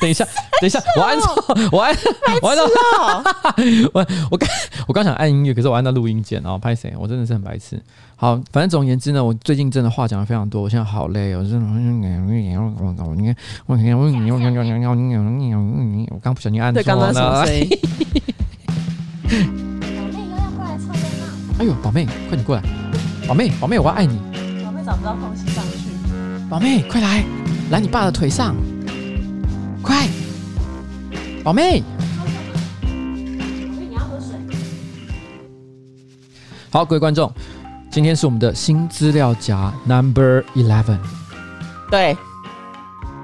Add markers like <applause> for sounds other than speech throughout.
等一下，等一下，我按错，我按，我按到，我我刚我刚想按音乐，可是我按到录音键，然后拍谁？我真的是很白痴。好，反正总而言之呢，我最近真的话讲的非常多，我现在好累哦。我真的，我刚不小心按错了。刚刚什么声音？<laughs> 哎呦，宝妹，快点过来！宝妹，宝妹，我要爱你。宝妹找不到空隙上去。宝妹，快来，来你爸的腿上，快！宝妹。宝妹，你要喝水。好，各位观众，今天是我们的新资料夹 Number Eleven。对。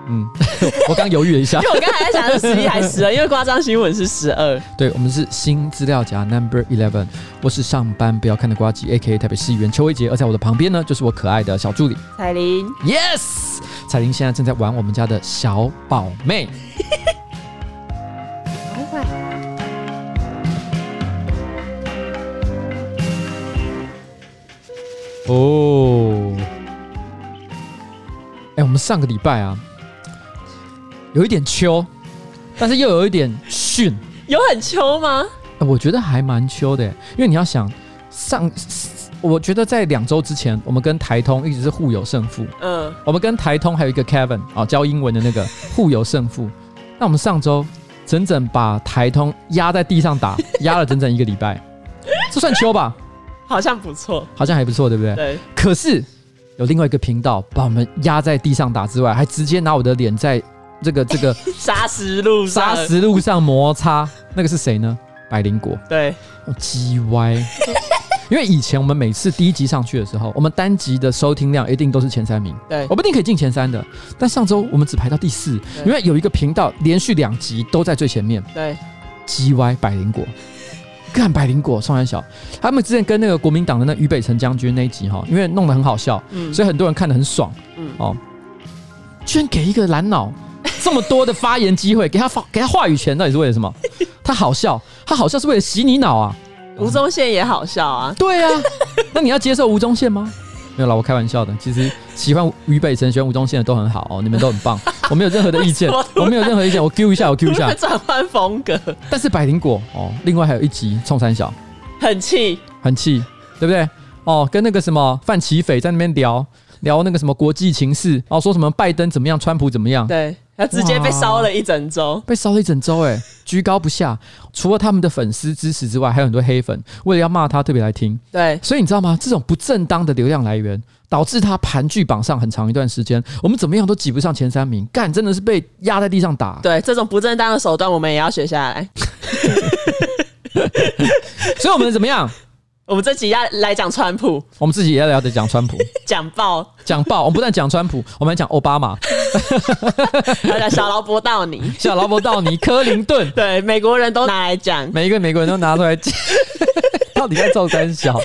嗯，<laughs> 我刚犹豫了一下，因为我刚才在想是十一还是十二，因为夸张新闻是十二。对，我们是新资料夹 Number Eleven，我是上班不要看的瓜吉，A.K.A. 台北市议员邱威杰，而在我的旁边呢，就是我可爱的小助理彩玲。Yes，彩玲现在正在玩我们家的小宝妹。哦，哎，我们上个礼拜啊。有一点秋，但是又有一点逊。有很秋吗？我觉得还蛮秋的，因为你要想上，我觉得在两周之前，我们跟台通一直是互有胜负。嗯，我们跟台通还有一个 Kevin 啊，教英文的那个 <laughs> 互有胜负。那我们上周整整把台通压在地上打，<laughs> 压了整整一个礼拜，这算秋吧？好像不错，好像还不错，对不对？对。可是有另外一个频道把我们压在地上打之外，还直接拿我的脸在。这个这个 <laughs> 沙石路砂石路上摩擦，那个是谁呢？百灵果。对，我鸡歪。因为以前我们每次第一集上去的时候，我们单集的收听量一定都是前三名。对，我不一定可以进前三的。但上周我们只排到第四，因为有一个频道连续两集都在最前面。对，鸡歪百灵果，干百灵果，宋安小，他们之前跟那个国民党的那俞北辰将军那一集哈，因为弄得很好笑，嗯，所以很多人看得很爽，嗯哦，居然给一个蓝脑。这么多的发言机会，给他发给他话语权，到底是为了什么？<laughs> 他好笑，他好笑是为了洗你脑啊！吴宗宪也好笑啊！对啊，那你要接受吴宗宪吗？没有啦，我开玩笑的。其实喜欢俞北辰、喜欢吴宗宪的都很好哦，你们都很棒，<laughs> 我没有任何的意见，我没有任何意见。我 Q 一下，我 Q 一下，转换风格。但是百灵果哦，另外还有一集冲三小，很气，很气，对不对？哦，跟那个什么范奇斐在那边聊聊那个什么国际情势，然后说什么拜登怎么样，川普怎么样？对。他直接被烧了一整周，被烧了一整周，哎，<laughs> 居高不下。除了他们的粉丝支持之外，还有很多黑粉为了要骂他，特别来听。对，所以你知道吗？这种不正当的流量来源，导致他盘踞榜上很长一段时间，我们怎么样都挤不上前三名。干，真的是被压在地上打。对，这种不正当的手段，我们也要学下来。<laughs> 所以，我们怎么样？我们这集要来讲川普，我们自己也要聊得讲川普，<laughs> 讲爆，讲爆。我们不但讲川普，我们还讲奥巴马，<laughs> 小劳勃道尼，小劳勃道尼，克林顿，<laughs> 对，美国人都拿来讲，每一个美国人都拿出来讲，到底在做三小？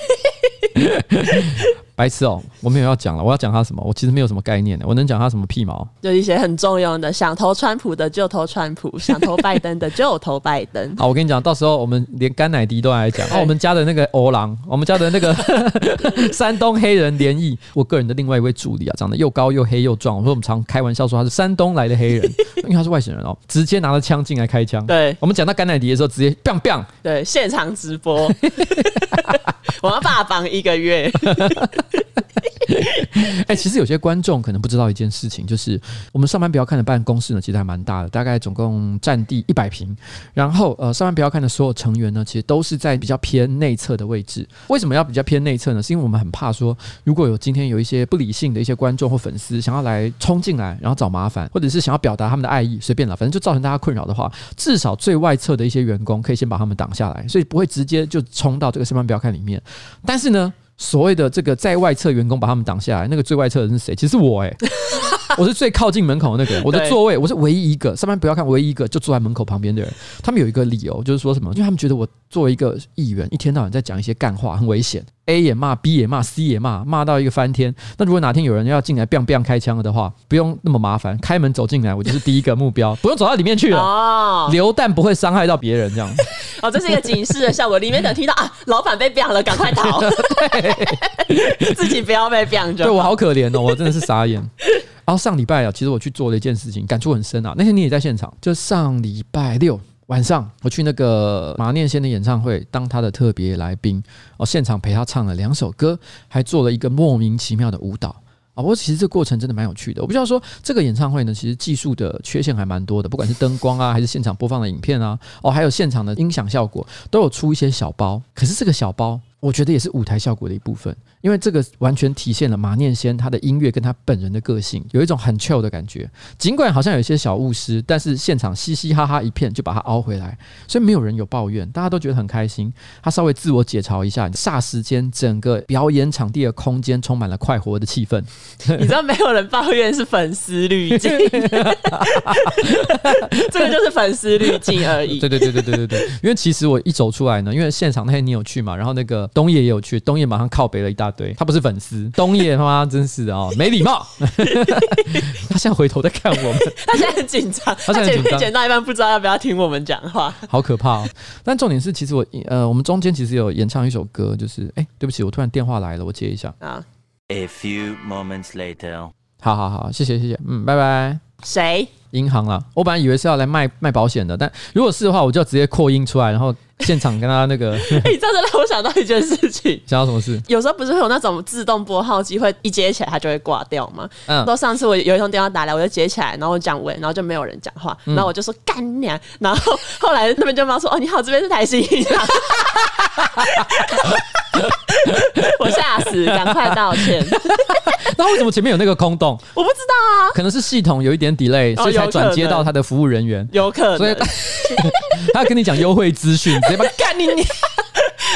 白痴哦，我没有要讲了，我要讲他什么？我其实没有什么概念的，我能讲他什么屁毛？就一些很重要的，想投川普的就投川普，<laughs> 想投拜登的就投拜登。好，我跟你讲，到时候我们连甘乃迪都来讲。哦，我们家的那个欧郎，<laughs> 我们家的那个 <laughs> 山东黑人连义，我个人的另外一位助理啊，长得又高又黑又壮。我说我们常开玩笑说他是山东来的黑人，因为他是外省人哦，直接拿着枪进来开枪。对，我们讲到甘乃迪的时候，直接 biang biang。对，现场直播，我要霸榜一个月。<laughs> 哎、欸，其实有些观众可能不知道一件事情，就是我们上班不要看的办公室呢，其实还蛮大的，大概总共占地一百平。然后，呃，上班不要看的所有成员呢，其实都是在比较偏内侧的位置。<laughs> 为什么要比较偏内侧呢？是因为我们很怕说，如果有今天有一些不理性的一些观众或粉丝想要来冲进来，然后找麻烦，或者是想要表达他们的爱意，随便了，反正就造成大家困扰的话，至少最外侧的一些员工可以先把他们挡下来，所以不会直接就冲到这个上班不要看里面。但是呢，所谓的这个在外侧员工把他们挡下来，那个最外侧的人是谁？其实我哎、<laughs> 我是最靠近门口的那个，我的座位我是唯一一个上班不要看唯一一个就坐在门口旁边的人。他们有一个理由，就是说什么？因为他们觉得我作为一个议员，一天到晚在讲一些干话，很危险。A 也骂，B 也骂，C 也骂，骂到一个翻天。那如果哪天有人要进来，biang biang 开枪了的话，不用那么麻烦，开门走进来，我就是第一个目标，不用走到里面去了。<laughs> 哦，流弹不会伤害到别人，这样。<laughs> 哦，这是一个警示的效果。里面的听到啊，老板被 biang 了，赶快逃。对，自己不要被 biang 就。对，我好可怜哦，我真的是傻眼。然后上礼拜啊，其实我去做了一件事情，感触很深啊。那天你也在现场，就上礼拜六晚上，我去那个马念先的演唱会，当他的特别来宾，哦，现场陪他唱了两首歌，还做了一个莫名其妙的舞蹈。啊，不过其实这个过程真的蛮有趣的。我不知道说这个演唱会呢，其实技术的缺陷还蛮多的，不管是灯光啊，还是现场播放的影片啊，哦，还有现场的音响效果，都有出一些小包。可是这个小包，我觉得也是舞台效果的一部分。因为这个完全体现了马念先他的音乐跟他本人的个性，有一种很 chill 的感觉。尽管好像有一些小误失，但是现场嘻嘻哈哈一片就把它凹回来，所以没有人有抱怨，大家都觉得很开心。他稍微自我解嘲一下，霎时间整个表演场地的空间充满了快活的气氛。<laughs> 你知道没有人抱怨是粉丝滤镜，这个就是粉丝滤镜而已。<laughs> 对对对对对对对，因为其实我一走出来呢，因为现场那天你有去嘛，然后那个东野也有去，东野马上靠北了一大。对，他不是粉丝，东野他妈真是的哦，<laughs> 没礼貌。<laughs> 他现在回头在看我们，他现在很紧张，<laughs> 他剪片剪到一半不知道要不要听我们讲话，好可怕哦。但重点是，其实我呃，我们中间其实有演唱一首歌，就是哎，对不起，我突然电话来了，我接一下啊。A few moments later，好好好，谢谢谢谢，嗯，拜拜。谁？银行啦，我本来以为是要来卖卖保险的，但如果是的话，我就要直接扩音出来，然后。现场跟他那个，<laughs> 哎、欸，这样子让我想到一件事情。<laughs> 想到什么事？有时候不是会有那种自动拨号机，会一接起来它就会挂掉吗？嗯。都上次我有一通电话打来，我就接起来，然后我讲喂，然后就没有人讲话，然后我就说干娘，<laughs> 然后后来那边就妈说哦你好，这边是台新银行。我吓死，赶快道歉。那为什么前面有那个空洞？我不知道啊，可能是系统有一点 delay，所以才转接到他的服务人员。有可能，所以他跟你讲优惠资讯，直接把干你你。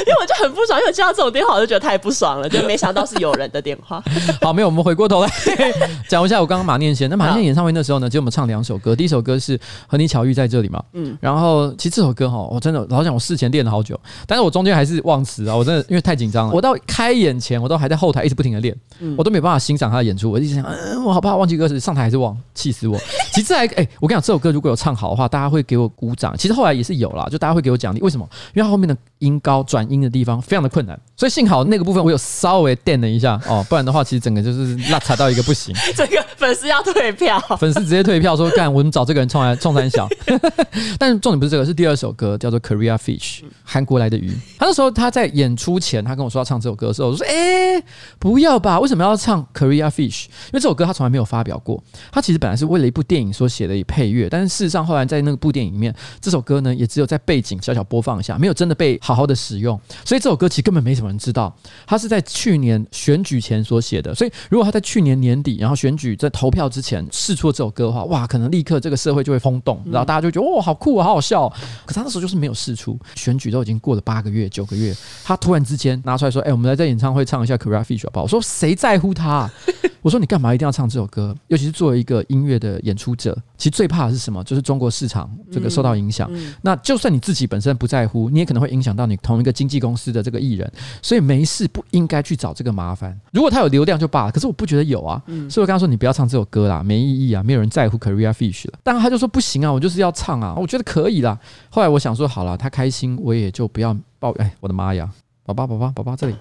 因为我就很不爽，因为我接到这种电话我就觉得太不爽了，就没想到是有人的电话。<laughs> 好，没有，我们回过头来 <laughs> 讲一下我刚刚马念先。那马念先演唱会那时候呢，就我们唱两首歌，第一首歌是和你巧遇在这里嘛，嗯，然后其实这首歌哈，我真的老想，我事前练了好久，但是我中间还是忘词啊，我真的因为太紧张了，我到开演前我都还在后台一直不停的练，我都没办法欣赏他的演出，我一直想，嗯，我好怕忘记歌词，上台还是忘，气死我。<laughs> 其实还哎，我跟你讲，这首歌如果有唱好的话，大家会给我鼓掌。其实后来也是有啦，就大家会给我奖励，为什么？因为他后面的音高转阴的地方非常的困难，所以幸好那个部分我有稍微垫了一下哦，不然的话其实整个就是拉差到一个不行。<laughs> 这个粉丝要退票，粉丝直接退票说干，我们找这个人冲来冲三小。<laughs> 但是重点不是这个，是第二首歌叫做《Korea Fish》，韩国来的鱼。他那时候他在演出前，他跟我说要唱这首歌的时候，我说：“哎、欸，不要吧，为什么要唱《Korea Fish》？因为这首歌他从来没有发表过。他其实本来是为了一部电影所写的配乐，但是事实上后来在那个部电影里面，这首歌呢也只有在背景小小播放一下，没有真的被好好的使用。所以这首歌其实根本没什么人知道，他是在去年选举前所写的。所以如果他在去年年底，然后选举在投票之前试出了这首歌的话，哇，可能立刻这个社会就会轰动，然后大家就觉得哦，好酷啊，好好笑。可是他那时候就是没有试出，选举都已经过了八个月、九个月，他突然之间拿出来说：“哎，我们来在演唱会唱一下《Korea Fish》好不好？”我说：“谁在乎他啊？”我说：“你干嘛一定要唱这首歌？尤其是作为一个音乐的演出者，其实最怕的是什么？就是中国市场这个受到影响。那就算你自己本身不在乎，你也可能会影响到你同一个经纪公司的这个艺人。所以没事不应该去找这个麻烦。如果他有流量就罢了，可是我不觉得有啊。所以我跟他说：你不要唱这首歌啦，没意义啊，没有人在乎 Korea Fish 了。但他就说不行啊，我就是要唱啊，我觉得可以啦。后来我想说好了，他开心我也就不要抱怨。哎，我的妈呀，宝宝宝宝宝宝，这里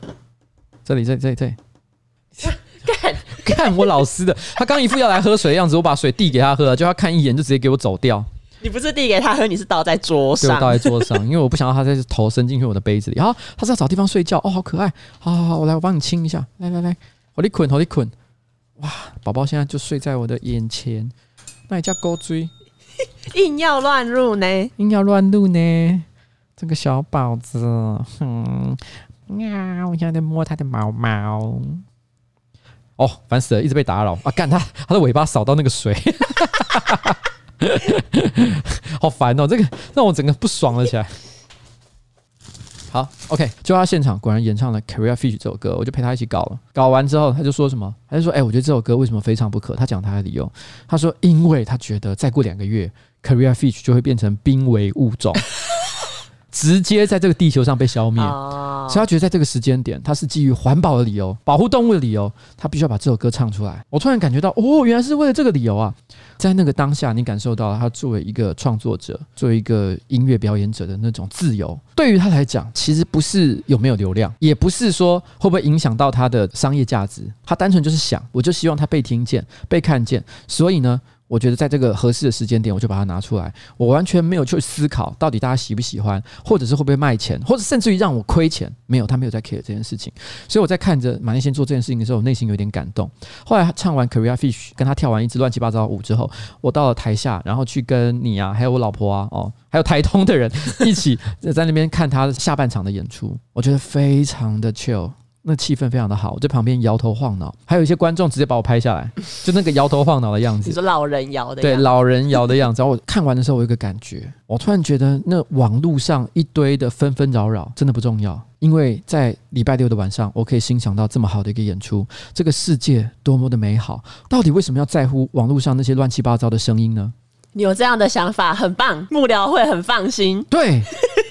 这里这里这里这里。<laughs> 干干我老师的，他刚一副要来喝水的样子，我把水递给他喝，就他看一眼就直接给我走掉。你不是递给他喝，你是倒在桌上。对，倒在桌上，因为我不想要他在头伸进去我的杯子里。然后他是要找地方睡觉哦，好可爱。好好好，我来，我帮你亲一下。来来来，好你捆，好你捆。哇，宝宝现在就睡在我的眼前，那也叫勾追，硬要乱入呢，硬要乱入呢。这个小宝子，嗯，喵，我现在在摸他的毛毛。哦，烦死了，一直被打扰啊！干他，他的尾巴扫到那个水，<laughs> 好烦哦！这个让我整个不爽了起来。好，OK，就他现场果然演唱了《Korea Fish》这首歌，我就陪他一起搞了。搞完之后，他就说什么？他就说：“哎、我觉得这首歌为什么非常不可？”他讲他的理由，他说：“因为他觉得再过两个月，《Korea Fish》就会变成濒危物种。”直接在这个地球上被消灭。哦、所以他觉得在这个时间点，他是基于环保的理由、保护动物的理由，他必须要把这首歌唱出来。我突然感觉到，哦，原来是为了这个理由啊！在那个当下，你感受到他作为一个创作者、作为一个音乐表演者的那种自由。对于他来讲，其实不是有没有流量，也不是说会不会影响到他的商业价值。他单纯就是想，我就希望他被听见、被看见。所以呢，我觉得在这个合适的时间点，我就把它拿出来。我完全没有去思考到底大家喜不喜欢，或者是会不会卖钱，或者甚至于让我亏钱。没有，他没有在 care 这件事情。所以我在看着马念先做这件事情的时候，我内心有点感动。后来唱完 Korea Fish，跟他跳完一支乱七八糟的舞之后，我到了台下，然后去跟你啊，还有我老婆啊，哦，还有台东的人一起在那边看他下半场的演出。我觉得非常的 chill。那气氛非常的好，我在旁边摇头晃脑，还有一些观众直接把我拍下来，<laughs> 就那个摇头晃脑的样子。你说老人摇的？对，老人摇的样子。然后我看完的时候，我有一个感觉，我突然觉得那网络上一堆的纷纷扰扰真的不重要，因为在礼拜六的晚上，我可以欣赏到这么好的一个演出，这个世界多么的美好。到底为什么要在乎网络上那些乱七八糟的声音呢？你有这样的想法，很棒，幕僚会很放心。对，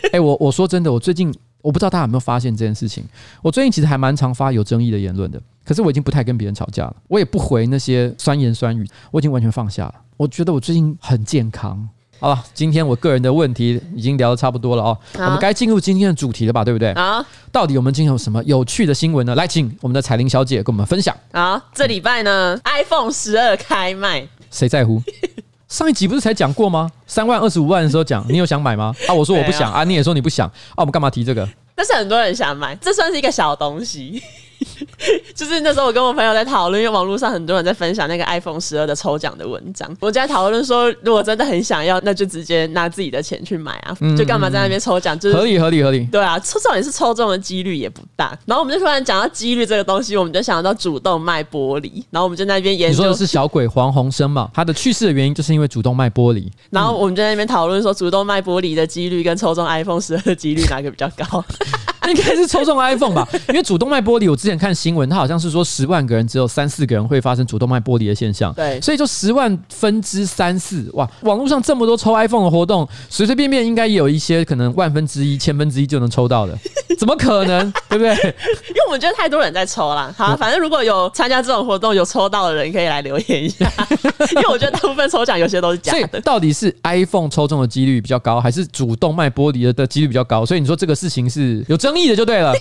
哎、欸，我我说真的，我最近。我不知道大家有没有发现这件事情。我最近其实还蛮常发有争议的言论的，可是我已经不太跟别人吵架了，我也不回那些酸言酸语，我已经完全放下了。我觉得我最近很健康。好了，今天我个人的问题已经聊得差不多了哦，我们该进入今天的主题了吧？对不对？啊，到底我们今天有什么有趣的新闻呢？来，请我们的彩玲小姐跟我们分享。啊，这礼拜呢，iPhone 十二开卖，谁在乎？<laughs> 上一集不是才讲过吗？三万二十五万的时候讲，你有想买吗？啊，我说我不想啊，你也说你不想啊，我们干嘛提这个？但是很多人想买，这算是一个小东西。<laughs> 就是那时候，我跟我朋友在讨论，因为网络上很多人在分享那个 iPhone 十二的抽奖的文章。我在讨论说，如果真的很想要，那就直接拿自己的钱去买啊，就干嘛在那边抽奖？就是合理合理合理。对啊，抽中也是抽中的几率也不大。然后我们就突然讲到几率这个东西，我们就想到主动脉剥离。然后我们就在那边研究，你说的是小鬼黄鸿生嘛？他的去世的原因就是因为主动脉剥离。然后我们就在那边讨论说，主动脉剥离的几率跟抽中 iPhone 十二的几率哪个比较高？<laughs> <laughs> 应该是抽中 iPhone 吧，因为主动脉剥离，我之前看新闻，它好像是说十万个人只有三四个人会发生主动脉剥离的现象。对，所以就十万分之三四，哇，网络上这么多抽 iPhone 的活动，随随便便应该也有一些可能万分之一、千分之一就能抽到的，<laughs> 怎么可能？对不对？因为我们觉得太多人在抽了。好，反正如果有参加这种活动有抽到的人，可以来留言一下，<laughs> 因为我觉得大部分抽奖有些都是假的。到底是 iPhone 抽中的几率比较高，还是主动脉剥离的几率比较高？所以你说这个事情是有争议的，就对了。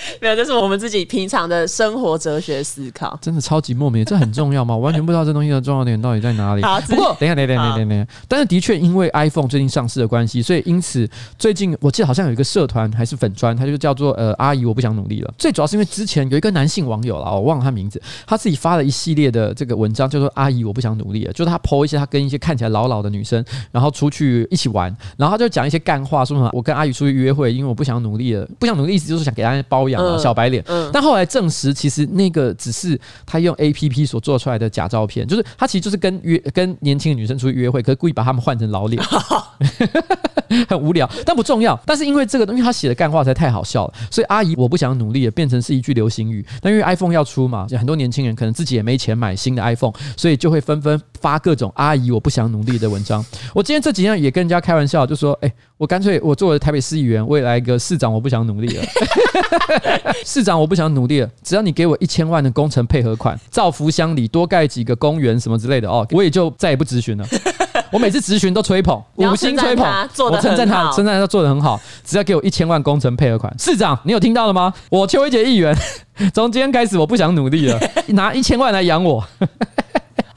<laughs> 没有，这是我们自己平常的生活哲学思考，真的超级莫名，这很重要吗？我 <laughs> 完全不知道这东西的重要点到底在哪里。好，不过等一下，等一下，等一下，等一下，但是的确因为 iPhone 最近上市的关系，所以因此最近我记得好像有一个社团还是粉专，它就叫做呃阿姨我不想努力了。最主要是因为之前有一个男性网友啦，我忘了他名字，他自己发了一系列的这个文章，叫做阿姨我不想努力了，就是他 po 一些他跟一些看起来老老的女生，然后出去一起玩，然后他就讲一些干话，说什么我跟阿姨出去约会，因为我不想努力了，不想努力意思就是想给大家包养啊，小白脸。嗯，但后来证实，其实那个只是他用 APP 所做出来的假照片，就是他其实就是跟约跟年轻的女生出去约会，可是故意把他们换成老脸，<laughs> 很无聊，但不重要。但是因为这个东西，他写的干话太好笑了，所以阿姨我不想努力了，变成是一句流行语。但因为 iPhone 要出嘛，很多年轻人可能自己也没钱买新的 iPhone，所以就会纷纷发各种阿姨我不想努力的文章。我今天这几天也跟人家开玩笑，就说：“哎、欸，我干脆我作为台北市议员，我也来一个市长我不想努力了。<laughs> ”市长。我不想努力了，只要你给我一千万的工程配合款，造福乡里，多盖几个公园什么之类的哦，我也就再也不咨询了。<laughs> 我每次咨询都吹捧，五星吹捧，我称赞他，称赞他做得很好。只要给我一千万工程配合款，市长，你有听到了吗？我邱威杰议员，<laughs> 从今天开始我不想努力了，拿一千万来养我。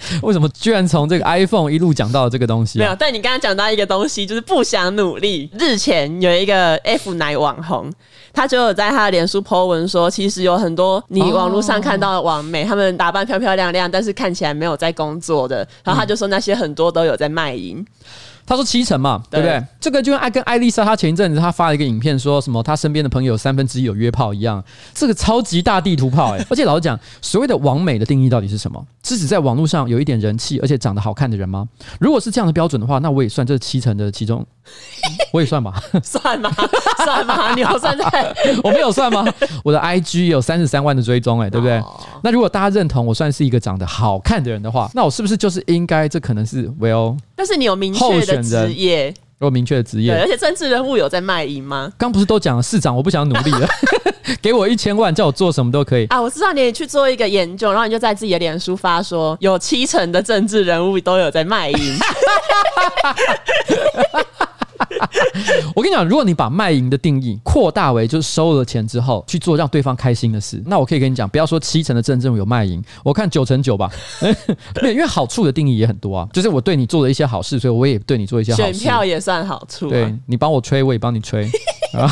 <laughs> 为什么居然从这个 iPhone 一路讲到这个东西？没有，但你刚刚讲到一个东西，就是不想努力。日前有一个 F 奶网红。他就有在他的脸书 po 文说，其实有很多你网络上看到的网美，他们打扮漂漂亮亮，但是看起来没有在工作的。然后他就说那些很多都有在卖淫。他说七成嘛，对不对？这个就跟爱跟艾丽莎，她前一阵子她发了一个影片，说什么她身边的朋友三分之一有约炮一样，这个超级大地图炮哎！<laughs> 而且老实讲，所谓的完美的定义到底是什么？是指在网络上有一点人气，而且长得好看的人吗？如果是这样的标准的话，那我也算这七成的其中，<laughs> 我也算吧？算吗？算吗？<laughs> 你有算在？<laughs> 我没有算吗？我的 IG 有三十三万的追踪哎，对不对？那如果大家认同我算是一个长得好看的人的话，那我是不是就是应该？这可能是 Well，但是你有明确的职业，有明确的职业。对，而且政治人物有在卖淫吗？刚不是都讲了，市长我不想努力了，给我一千万，叫我做什么都可以啊！我知道你去做一个研究，然后你就在自己的脸书发说，有七成的政治人物都有在卖淫。<laughs> 我跟你讲，如果你把卖淫的定义扩大为就是收了钱之后去做让对方开心的事，那我可以跟你讲，不要说七成的政治人物有卖淫，我看九成九吧。<laughs> 因为好处的定义也很多啊，就是我对你做了一些好事，所以我也对你做一些好事。选票也算好处啊。对，你帮我吹，我也帮你吹。<laughs> 啊，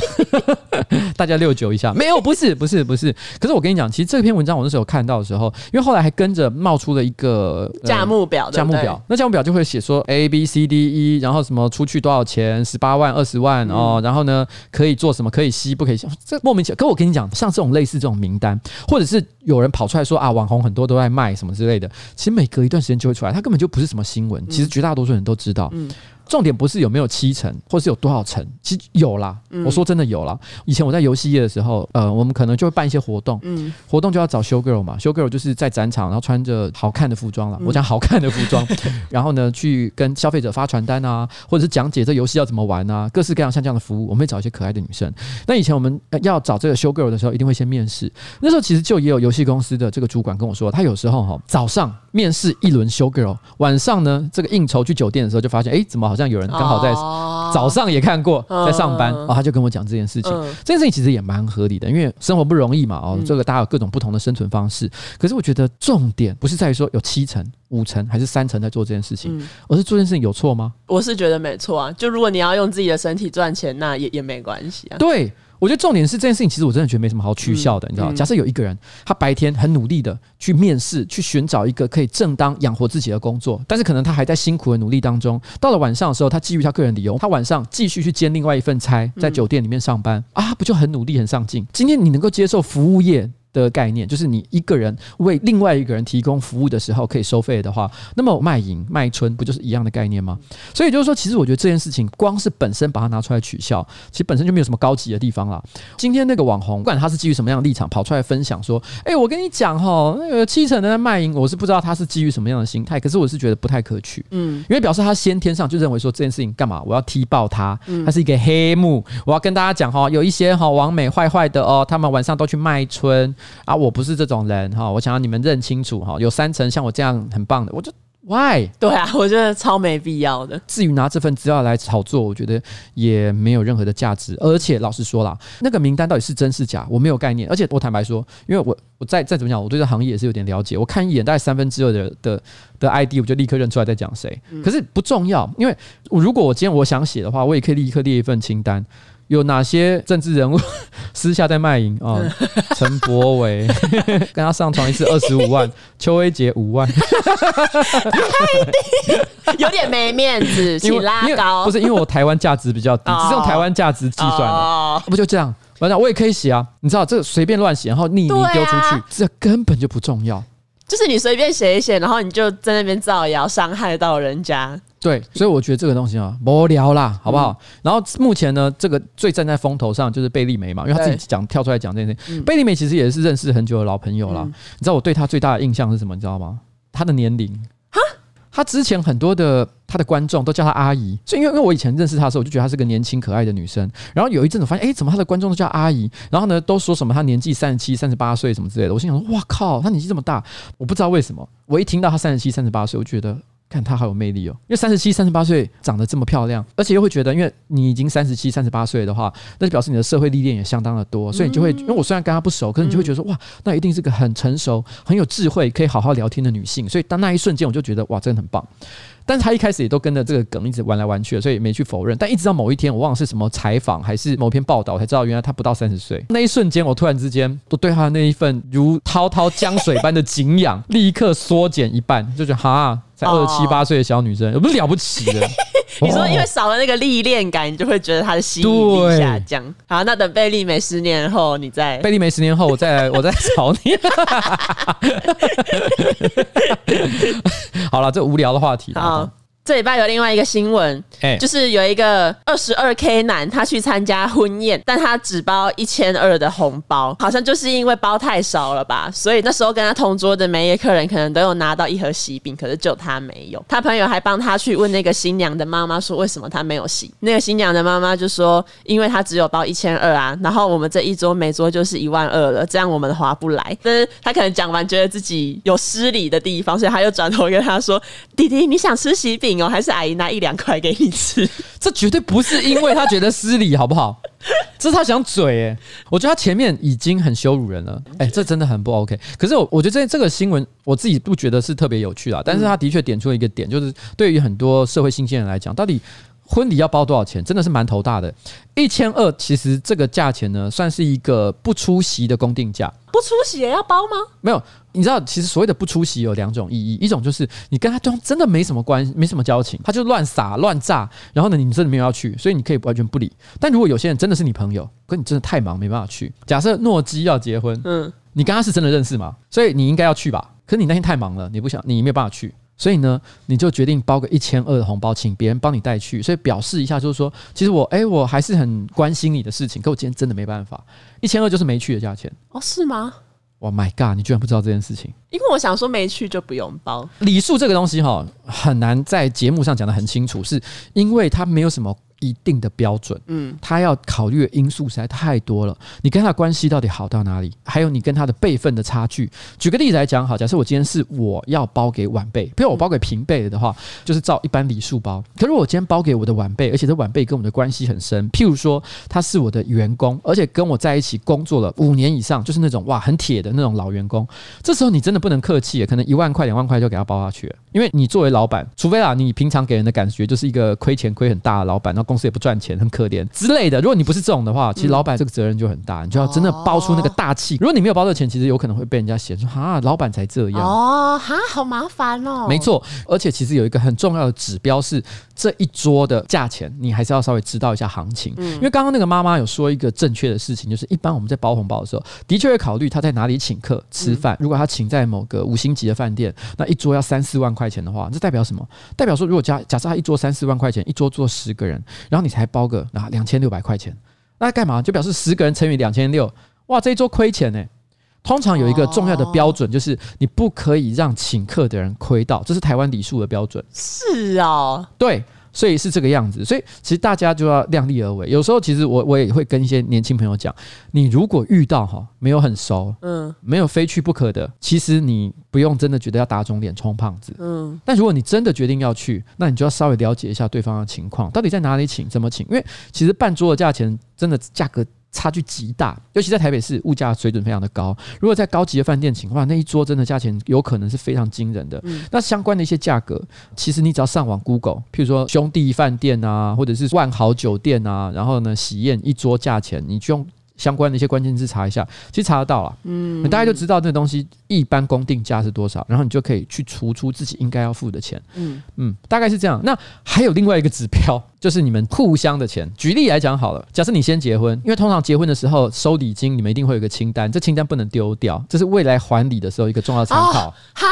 大家六九一下，没有，不是，不是，不是。可是我跟你讲，其实这篇文章我那时候有看到的时候，因为后来还跟着冒出了一个价目表，价目表。那价目表就会写说 A B C D E，然后什么出去多少钱，十八万、二十万哦，然后呢可以做什么，可以吸，不可以吸，这莫名其妙。可我跟你讲，像这种类似这种名单，或者是有人跑出来说啊，网红很多都在卖什么之类的，其实每隔一段时间就会出来，他根本就不是什么新闻，其实绝大多数人都知道。嗯。重点不是有没有七成，或是有多少成，其实有啦。我说真的有啦。以前我在游戏业的时候，呃，我们可能就会办一些活动，嗯活动就要找 show girl 嘛，show girl 就是在展场，然后穿着好看的服装啦。我讲好看的服装，<laughs> 然后呢，去跟消费者发传单啊，或者是讲解这游戏要怎么玩啊，各式各样像这样的服务，我们会找一些可爱的女生。那以前我们要找这个 show girl 的时候，一定会先面试。那时候其实就也有游戏公司的这个主管跟我说，他有时候哈早上面试一轮 show girl，晚上呢这个应酬去酒店的时候，就发现哎，怎么好像有人刚好在。早上也看过，在上班哦，他就跟我讲这件事情。这件事情其实也蛮合理的，因为生活不容易嘛哦，这个大家有各种不同的生存方式。可是我觉得重点不是在于说有七成、五成还是三成在做这件事情，而是做这件事情有错吗？我是觉得没错啊。就如果你要用自己的身体赚钱，那也也没关系啊。对。我觉得重点是这件事情，其实我真的觉得没什么好取笑的，你知道吗？假设有一个人，他白天很努力的去面试，去寻找一个可以正当养活自己的工作，但是可能他还在辛苦的努力当中。到了晚上的时候，他基于他个人理由，他晚上继续去兼另外一份差，在酒店里面上班啊，不就很努力很上进？今天你能够接受服务业的概念，就是你一个人为另外一个人提供服务的时候可以收费的话，那么卖淫卖春不就是一样的概念吗？所以就是说，其实我觉得这件事情光是本身把它拿出来取笑，其实本身就没有什么高级的地方了。今天那个网红，不管他是基于什么样的立场跑出来分享说，哎，我跟你讲哈，那个七成的在卖淫，我是不知道他是基于什么样的心态，可是我是觉得不太可取，嗯，因为表示他先天上就认为说这件事情干嘛，我要踢爆他，他是一个黑幕，我要跟大家讲哈，有一些哈网美坏坏的哦，他们晚上都去卖春。啊，我不是这种人哈，我想要你们认清楚哈，有三成像我这样很棒的，我就 why？<laughs> 对啊，我觉得超没必要的。至于拿这份资料来炒作，我觉得也没有任何的价值。而且老实说啦，那个名单到底是真是假，我没有概念。而且我坦白说，因为我我再再怎么讲，我对这行业也是有点了解。我看一眼，大概三分之二的的的 ID，我就立刻认出来在讲谁。可是不重要，因为如果我今天我想写的话，我也可以立刻列一份清单。有哪些政治人物 <laughs> 私下在卖淫啊？陈柏伟 <laughs> 跟他上床一次二十五万，<laughs> 邱威杰五万，有点没面子，请拉高。不是因为我台湾价值比较低，只、是用台湾价值计算的，哦、不就这样？完了，我也可以写啊，你知道这个随便乱写，然后匿名丢出去，啊、这根本就不重要。就是你随便写一写，然后你就在那边造谣，伤害到人家。对，所以我觉得这个东西啊，无聊啦，好不好？嗯、然后目前呢，这个最站在风头上就是贝利梅嘛，因为他自己讲跳出来讲这件事情。贝利梅其实也是认识很久的老朋友啦。嗯、你知道我对他最大的印象是什么？你知道吗？他的年龄。他之前很多的他的观众都叫他阿姨，所以因为因为我以前认识他的时候，我就觉得她是个年轻可爱的女生。然后有一阵子发现，哎，怎么他的观众都叫阿姨？然后呢，都说什么她年纪三十七、三十八岁什么之类的。我心想，哇靠，她年纪这么大，我不知道为什么。我一听到她三十七、三十八岁，我觉得。看她好有魅力哦，因为三十七、三十八岁长得这么漂亮，而且又会觉得，因为你已经三十七、三十八岁的话，那就表示你的社会历练也相当的多，所以你就会，因为我虽然跟她不熟，可是你就会觉得说，哇，那一定是个很成熟、很有智慧、可以好好聊天的女性。所以当那一瞬间，我就觉得，哇，真的很棒。但是他一开始也都跟着这个梗一直玩来玩去的，所以没去否认。但一直到某一天，我忘了是什么采访还是某篇报道，我才知道原来他不到三十岁。那一瞬间，我突然之间都对他的那一份如滔滔江水般的敬仰立刻缩减一半，就觉得哈，才二十七八岁的小女生，有不是了不起的。你说因为少了那个历练感，你就会觉得他的吸引力下降。好，那等贝利梅十年后，你再贝利梅十年后，我再来，<laughs> 我再找你。<laughs> 好了，这无聊的话题。这礼拜有另外一个新闻，哎，就是有一个二十二 K 男，他去参加婚宴，但他只包一千二的红包，好像就是因为包太少了吧，所以那时候跟他同桌的每一个客人可能都有拿到一盒喜饼，可是就他没有。他朋友还帮他去问那个新娘的妈妈说，为什么他没有喜？那个新娘的妈妈就说，因为他只有包一千二啊，然后我们这一桌每桌就是一万二了，这样我们划不来。但 <laughs> 是他可能讲完觉得自己有失礼的地方，所以他又转头跟他说：“弟弟，你想吃喜饼还是阿姨拿一两块给你吃？” <laughs> 这绝对不是因为他觉得失礼，好不好？这是他想嘴哎，我觉得他前面已经很羞辱人了，哎，这真的很不 OK。可是我我觉得这这个新闻我自己不觉得是特别有趣啊，但是他的确点出了一个点，就是对于很多社会新鲜人来讲，到底婚礼要包多少钱，真的是蛮头大的。一千二，其实这个价钱呢，算是一个不出席的公定价。不出席也要包吗？没有，你知道，其实所谓的不出席有两种意义，一种就是你跟他对方真的没什么关系，没什么交情，他就乱撒乱炸，然后呢，你真的没有要去，所以你可以完全不理。但如果有些人真的是你朋友，可你真的太忙没办法去。假设诺基要结婚，嗯，你跟他是真的认识吗？所以你应该要去吧？可是你那天太忙了，你不想，你没有办法去。所以呢，你就决定包个一千二的红包，请别人帮你带去，所以表示一下，就是说，其实我哎、欸，我还是很关心你的事情。可我今天真的没办法，一千二就是没去的价钱哦？是吗？哇，My God！你居然不知道这件事情？因为我想说没去就不用包礼数这个东西哈，很难在节目上讲得很清楚，是因为它没有什么。一定的标准，嗯，他要考虑的因素实在太多了。你跟他的关系到底好到哪里？还有你跟他的辈分的差距。举个例子来讲，好，假设我今天是我要包给晚辈，比如我包给平辈的话，就是照一般礼数包。可是我今天包给我的晚辈，而且这晚辈跟我的关系很深，譬如说他是我的员工，而且跟我在一起工作了五年以上，就是那种哇很铁的那种老员工。这时候你真的不能客气，可能一万块两万块就给他包下去了，因为你作为老板，除非啊你平常给人的感觉就是一个亏钱亏很大的老板，公司也不赚钱，很可怜之类的。如果你不是这种的话，其实老板这个责任就很大，你就要真的包出那个大气。如果你没有包这个钱，其实有可能会被人家嫌说哈，老板才这样哦，哈，好麻烦哦。没错，而且其实有一个很重要的指标是这一桌的价钱，你还是要稍微知道一下行情。因为刚刚那个妈妈有说一个正确的事情，就是一般我们在包红包的时候，的确会考虑他在哪里请客吃饭。如果他请在某个五星级的饭店，那一桌要三四万块钱的话，这代表什么？代表说，如果假假设他一桌三四万块钱，一桌坐十个人，然后你才包个啊两千六百块钱，那干嘛？就表示十个人乘以两千六，哇，这一桌亏钱呢。通常有一个重要的标准，就是你不可以让请客的人亏到，这是台湾礼数的标准。是啊，对。所以是这个样子，所以其实大家就要量力而为。有时候其实我我也会跟一些年轻朋友讲，你如果遇到哈没有很熟，嗯，没有非去不可的，其实你不用真的觉得要打肿脸充胖子，嗯。但如果你真的决定要去，那你就要稍微了解一下对方的情况，到底在哪里请，怎么请，因为其实半桌的价钱真的价格。差距极大，尤其在台北市，物价水准非常的高。如果在高级的饭店请的话，那一桌真的价钱有可能是非常惊人的。嗯、那相关的一些价格，其实你只要上网 Google，譬如说兄弟饭店啊，或者是万豪酒店啊，然后呢喜宴一桌价钱，你就用。相关的一些关键字查一下，其实查得到了，嗯，大家就知道这个东西一般公定价是多少，然后你就可以去除出自己应该要付的钱，嗯嗯，大概是这样。那还有另外一个指标，就是你们互相的钱。举例来讲好了，假设你先结婚，因为通常结婚的时候收礼金，你们一定会有一个清单，这清单不能丢掉，这是未来还礼的时候一个重要参考。哈，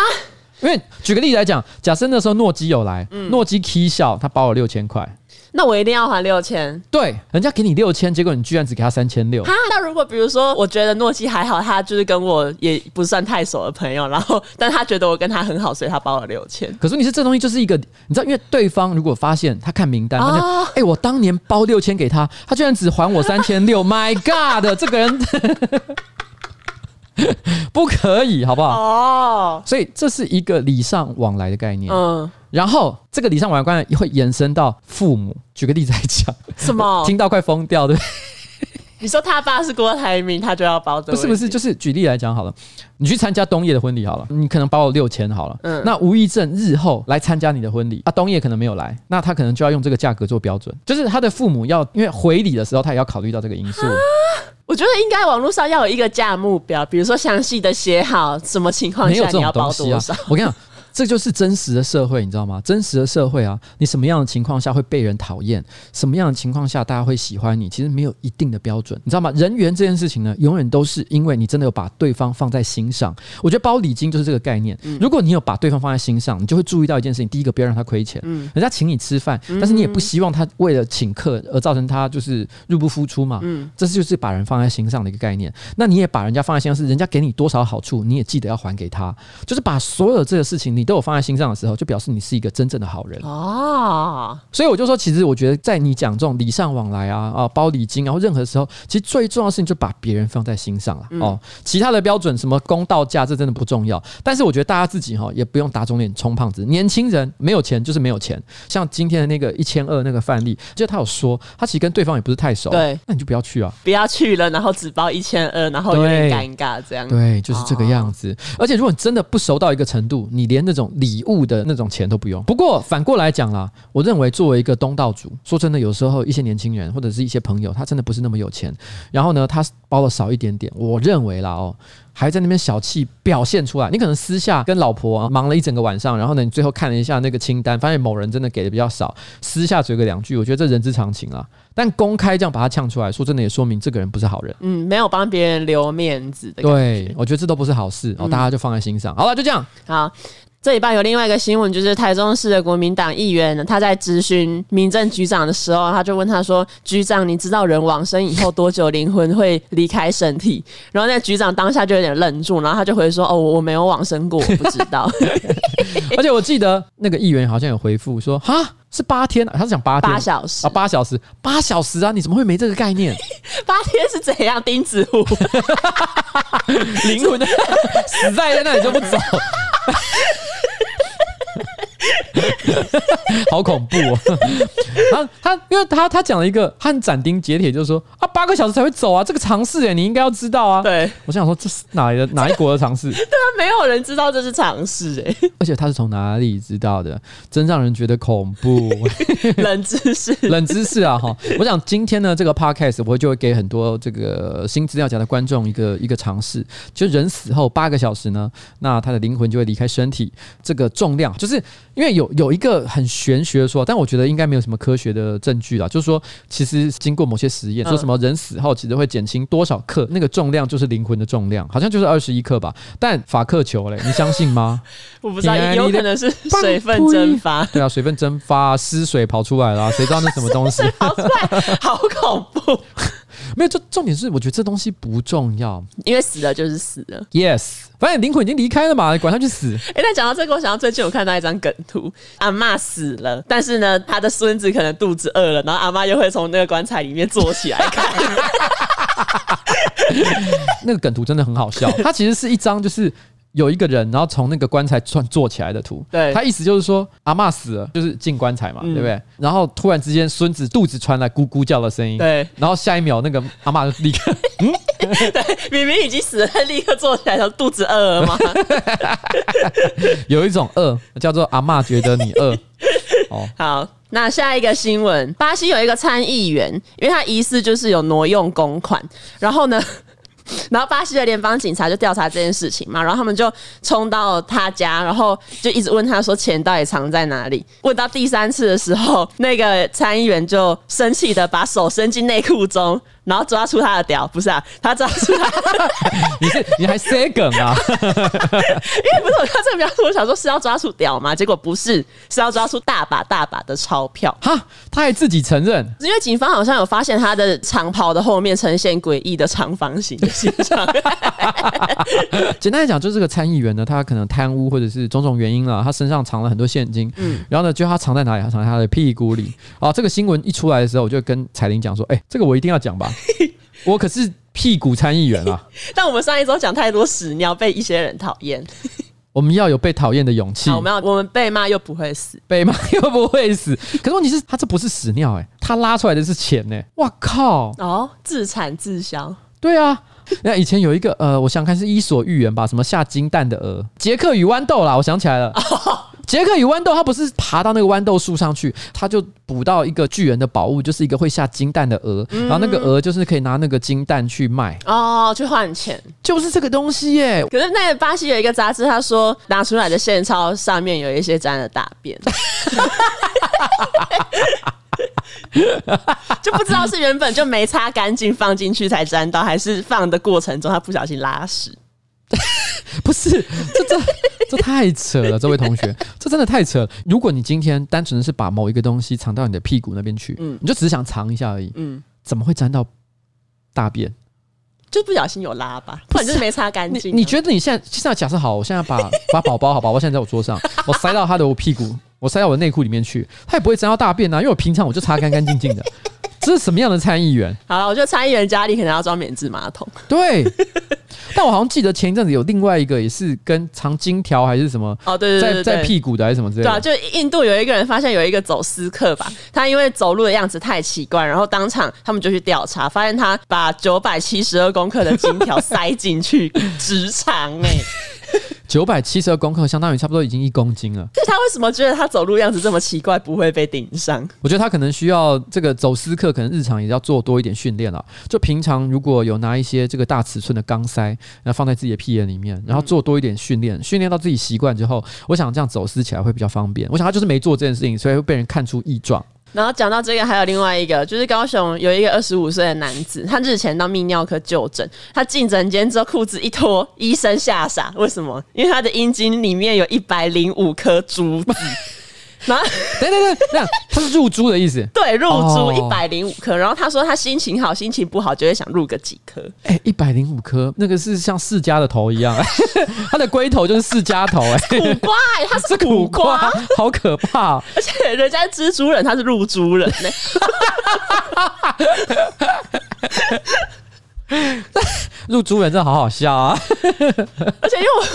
因为举个例子来讲，假设那时候诺基有来，诺基 K 笑他包了六千块。那我一定要还六千，对，人家给你六千，结果你居然只给他三千六。哈那如果比如说，我觉得诺基还好，他就是跟我也不算太熟的朋友，然后 <laughs> 但他觉得我跟他很好，所以他包了六千。可是你是这东西就是一个，你知道，因为对方如果发现他看名单，发现哎、欸，我当年包六千给他，他居然只还我三千六，<laughs> My God，这个人 <laughs> 不可以，好不好？哦，所以这是一个礼尚往来的概念。嗯。然后这个礼尚往来观念会延伸到父母。举个例子来讲，什么？<laughs> 听到快疯掉，对？<laughs> 你说他爸是郭台铭，他就要包的？不是不是，就是举例来讲好了，你去参加东叶的婚礼好了，你可能包我六千好了，嗯，那吴亦正日后来参加你的婚礼，啊，东叶可能没有来，那他可能就要用这个价格做标准，就是他的父母要因为回礼的时候，他也要考虑到这个因素。我觉得应该网络上要有一个价目表，比如说详细的写好什么情况下你要包多少。我跟你讲。这就是真实的社会，你知道吗？真实的社会啊，你什么样的情况下会被人讨厌？什么样的情况下大家会喜欢你？其实没有一定的标准，你知道吗？人缘这件事情呢，永远都是因为你真的有把对方放在心上。我觉得包礼金就是这个概念。如果你有把对方放在心上，你就会注意到一件事情：第一个，不要让他亏钱。嗯，人家请你吃饭，但是你也不希望他为了请客而造成他就是入不敷出嘛。嗯，这就是把人放在心上的一个概念。那你也把人家放在心上，是人家给你多少好处，你也记得要还给他。就是把所有这个事情你都有放在心上的时候，就表示你是一个真正的好人啊。所以我就说，其实我觉得在你讲这种礼尚往来啊啊包礼金，然后任何时候，其实最重要的事情就把别人放在心上了哦。其他的标准什么公道价，这真的不重要。但是我觉得大家自己哈也不用打肿脸充胖子。年轻人没有钱就是没有钱。像今天的那个一千二那个范例，就他有说他其实跟对方也不是太熟，对，那你就不要去啊，不要去了，然后只包一千二，然后有点尴尬这样。对，就是这个样子。而且如果你真的不熟到一个程度，你连那种礼物的那种钱都不用。不过反过来讲啦，我认为作为一个东道主，说真的，有时候一些年轻人或者是一些朋友，他真的不是那么有钱，然后呢，他包的少一点点，我认为啦哦。还在那边小气表现出来，你可能私下跟老婆啊忙了一整个晚上，然后呢，你最后看了一下那个清单，发现某人真的给的比较少，私下嘴个两句，我觉得这人之常情啊。但公开这样把他呛出来，说真的也说明这个人不是好人。嗯，没有帮别人留面子的。对，我觉得这都不是好事，然后大家就放在心上。好了，就这样。好。这礼拜有另外一个新闻，就是台中市的国民党议员，他在咨询民政局长的时候，他就问他说：“局长，你知道人往生以后多久灵魂会离开身体？”然后那局长当下就有点愣住，然后他就回说：“哦，我没有往生过，我不知道。<laughs> ”而且我记得那个议员好像有回复说：“哈，是八天，他是讲八天八小时啊，八小时，八小时啊，你怎么会没这个概念？八天是怎样？钉子户 <laughs> <laughs> 灵魂死在那里就不走。” <laughs> 好恐怖哦！<laughs> 他他，因为他他讲了一个，他很斩钉截铁，就是说啊，八个小时才会走啊，这个常识哎，你应该要知道啊。对，我想说这是哪里的哪一国的常识？<laughs> 对啊，没有人知道这是常识哎，而且他是从哪里知道的？真让人觉得恐怖。冷知识，冷知识啊！哈，我想今天呢，这个 podcast 我就会给很多这个新资料夹的观众一个一个尝试，就人死后八个小时呢，那他的灵魂就会离开身体，这个重量就是。因为有有一个很玄学的说，但我觉得应该没有什么科学的证据啦。就是说，其实经过某些实验，说什么人死后其实会减轻多少克，那个重量就是灵魂的重量，好像就是二十一克吧。但法克球嘞，你相信吗？<laughs> 我不知道，有可能是 <laughs> 水分蒸发。对啊，水分蒸发，湿水跑出来了，谁知道那什么东西？<laughs> 跑出来，好恐怖。没有，这重点是我觉得这东西不重要，因为死了就是死了。Yes，反正灵魂已经离开了嘛，管他去死。哎，那讲到这个，我想到最近我看到一张梗图，阿嬷死了，但是呢，他的孙子可能肚子饿了，然后阿嬷又会从那个棺材里面坐起来看。<laughs> 那个梗图真的很好笑，它其实是一张就是。有一个人，然后从那个棺材坐坐起来的图，对，他意思就是说阿嬷死了，就是进棺材嘛，嗯、对不对？然后突然之间，孙子肚子传来咕咕叫的声音，对，然后下一秒那个阿嬷就立刻，嗯，<laughs> 对，明明已经死了，他立刻坐起来，说肚子饿了吗？<laughs> 有一种饿叫做阿嬷觉得你饿。<laughs> 哦，好，那下一个新闻，巴西有一个参议员，因为他疑似就是有挪用公款，然后呢？<laughs> 然后巴西的联邦警察就调查这件事情嘛，然后他们就冲到他家，然后就一直问他说钱到底藏在哪里。问到第三次的时候，那个参议员就生气的把手伸进内裤中。然后抓出他的屌，不是啊，他抓出他 <laughs> 你是你还塞梗啊？<laughs> 因为不是我看这个描述，我想说是要抓出屌吗？结果不是，是要抓出大把大把的钞票。哈，他还自己承认，因为警方好像有发现他的长袍的后面呈现诡异的长方形的形状。<laughs> 简单来讲，就是这个参议员呢，他可能贪污或者是种种原因了，他身上藏了很多现金。嗯，然后呢，就他藏在哪里？他藏在他的屁股里。啊，这个新闻一出来的时候，我就跟彩玲讲说：“哎、欸，这个我一定要讲吧。” <laughs> 我可是屁股参议员啊！<laughs> 但我们上一周讲太多屎尿，被一些人讨厌。<laughs> 我们要有被讨厌的勇气。我们要，我们被骂又不会死，被骂又不会死。可是问题是，他这不是屎尿哎、欸，他拉出来的是钱呢、欸！哇靠！哦，自产自销。对啊，那以前有一个呃，我想看是伊索寓言吧，什么下金蛋的鹅，杰克与豌豆啦，我想起来了。杰克与豌豆，他不是爬到那个豌豆树上去，他就捕到一个巨人的宝物，就是一个会下金蛋的鹅，嗯、然后那个鹅就是可以拿那个金蛋去卖哦，去换钱，就是这个东西耶。可是那个巴西有一个杂志，他说拿出来的现钞上面有一些沾了大便，<laughs> 就不知道是原本就没擦干净放进去才沾到，还是放的过程中他不小心拉屎。<laughs> 不是，这这这太扯了，这位同学，这真的太扯了。如果你今天单纯的是把某一个东西藏到你的屁股那边去，嗯，你就只是想藏一下而已，嗯，怎么会沾到大便？就不小心有拉吧，不然就是没擦干净。你你觉得你现在现在假设好，我现在把 <laughs> 把宝宝好，宝宝现在在我桌上，我塞到他的我屁股，我塞到我的内裤里面去，他也不会沾到大便啊，因为我平常我就擦干干净净的。这是什么样的参议员？好了，我觉得参议员家里可能要装免治马桶。<laughs> 对，但我好像记得前一阵子有另外一个也是跟藏金条还是什么哦，对对对，对，在在屁股的还是什么之类的。对啊，就印度有一个人发现有一个走私客吧，他因为走路的样子太奇怪，然后当场他们就去调查，发现他把九百七十二公克的金条塞进去直肠哎、欸。<laughs> <laughs> 九百七十二公克，相当于差不多已经一公斤了。就他为什么觉得他走路样子这么奇怪，不会被顶上？我觉得他可能需要这个走私客，可能日常也要做多一点训练了。就平常如果有拿一些这个大尺寸的钢塞，然后放在自己的屁眼里面，然后做多一点训练，训练到自己习惯之后，我想这样走私起来会比较方便。我想他就是没做这件事情，所以会被人看出异状。然后讲到这个，还有另外一个，就是高雄有一个二十五岁的男子，他日前到泌尿科就诊，他进诊间之后裤子一脱，医生吓傻，为什么？因为他的阴茎里面有一百零五颗珠子。那 <laughs> 等等等，这样他是入珠的意思？<laughs> 对，入珠一百零五颗。然后他说他心情好，心情不好就会想入个几颗。哎、欸，一百零五颗，那个是像释迦的头一样，<laughs> 他的龟头就是释迦头。哎，苦瓜，他是苦瓜，是苦瓜，好可怕、喔！而且人家蜘蛛人，他是入珠人呢。入珠人真的好好笑啊！而且因为我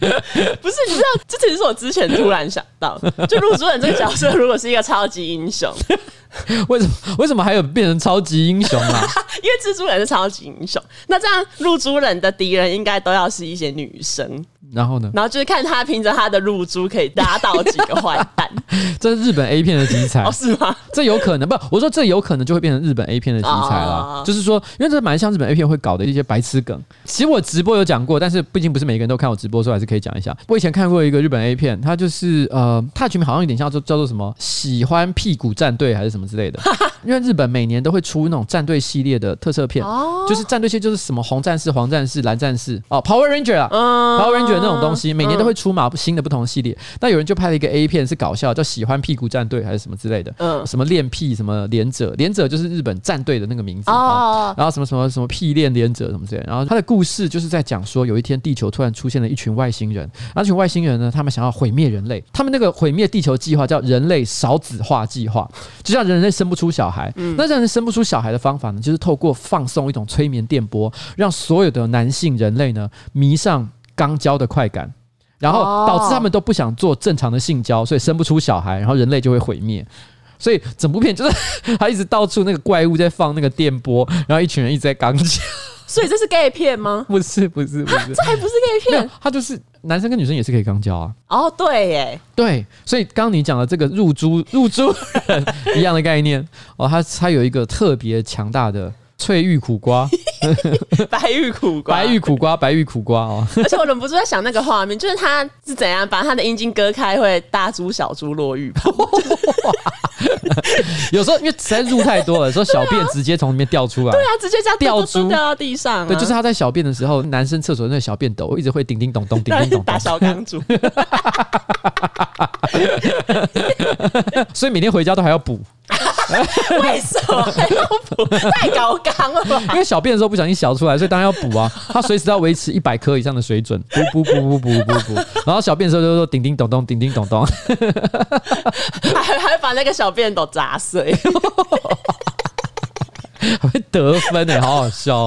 <laughs> 不是你知道，这其实是我之前突然想到，<laughs> 就露珠人这个角色，如果是一个超级英雄，<laughs> 为什么为什么还有变成超级英雄啊？因为蜘蛛人是超级英雄，那这样露珠人的敌人应该都要是一些女生。然后呢？然后就是看他凭着他的露珠可以打倒几个坏蛋。这是日本 A 片的题材哦？是吗？这有可能不？我说这有可能就会变成日本 A 片的题材了。哦、就是说，因为这蛮像日本 A 片会搞的一些白痴梗。其实我直播有讲过，但是毕竟不是每个人都看我直播，所以还是可以讲一下。我以前看过一个日本 A 片，它就是呃，它的全名好像有点像叫叫做什么“喜欢屁股战队”还是什么之类的。<laughs> 因为日本每年都会出那种战队系列的特色片，哦、就是战队系就是什么红战士、黄战士、蓝战士哦，Power Ranger 啊、嗯、，Power Ranger 那种东西，每年。都会出嘛新的不同系列，那有人就拍了一个 A 片，是搞笑，叫喜欢屁股战队还是什么之类的，嗯，什么恋屁什么连者，连者就是日本战队的那个名字哦，然后什么什么什么屁恋连者什么之类的，然后他的故事就是在讲说，有一天地球突然出现了一群外星人，那群外星人呢，他们想要毁灭人类，他们那个毁灭地球计划叫人类少子化计划，就像人类生不出小孩，嗯，那让人生不出小孩的方法呢，就是透过放送一种催眠电波，让所有的男性人类呢迷上肛交的快感。然后导致他们都不想做正常的性交，所以生不出小孩，然后人类就会毁灭。所以整部片就是 <laughs> 他一直到处那个怪物在放那个电波，然后一群人一直在肛交。所以这是 gay 片吗？<laughs> 不是，不是，不是，<laughs> 这还不是 gay 片。他就是男生跟女生也是可以肛交啊。哦，对耶，对。所以刚刚你讲的这个入猪 <laughs> 入猪人一样的概念哦，他他有一个特别强大的。翠玉苦瓜，白玉苦瓜，白玉苦瓜，白玉苦瓜哦！而且我忍不住在想那个画面，就是他是怎样把他的阴茎割开，会大猪小猪落玉盘。<laughs> 有时候因为实在入太多了，有时候小便直接从里面掉出来。对啊，直接这样掉猪掉到地上，啊。对，就是他在小便的时候，男生厕所那个小便斗一直会叮叮咚咚，叮叮咚咚，<laughs> 打小钢珠。<laughs> 所以每天回家都还要补。为什么还要补？太高刚了吧？因为小便的时候不小心小出来，所以当然要补啊。他随时要维持一百颗以上的水准，补补补补补补补。然后小便的时候就说叮叮咚咚，叮叮咚咚，还还把那个小便都砸碎。<laughs> 还会得分呢、好好笑、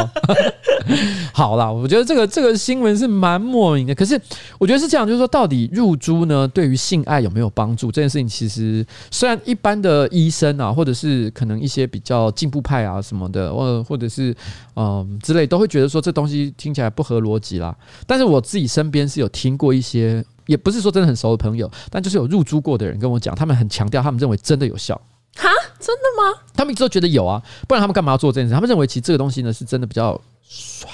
<laughs> 好啦，我觉得这个这个新闻是蛮莫名的。可是我觉得是这样，就是说，到底入珠呢，对于性爱有没有帮助？这件事情其实虽然一般的医生啊，或者是可能一些比较进步派啊什么的，或或者是嗯之类，都会觉得说这东西听起来不合逻辑啦。但是我自己身边是有听过一些。也不是说真的很熟的朋友，但就是有入珠过的人跟我讲，他们很强调，他们认为真的有效。哈，真的吗？他们一直都觉得有啊，不然他们干嘛要做这件事？他们认为其实这个东西呢，是真的比较爽。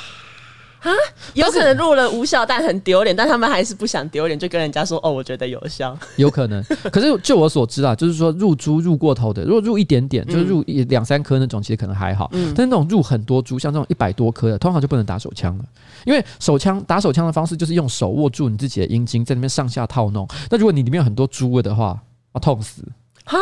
啊，有可能入了无效，但很丢脸，但他们还是不想丢脸，就跟人家说：“哦，我觉得有效。”有可能，可是就我所知啊，就是说入珠入过头的，如果入一点点，就是入一两三颗那种，其实可能还好。嗯，但是那种入很多珠，像这种一百多颗的，通常就不能打手枪了，因为手枪打手枪的方式就是用手握住你自己的阴茎，在那边上下套弄。那如果你里面有很多珠的话，啊，痛死！哈，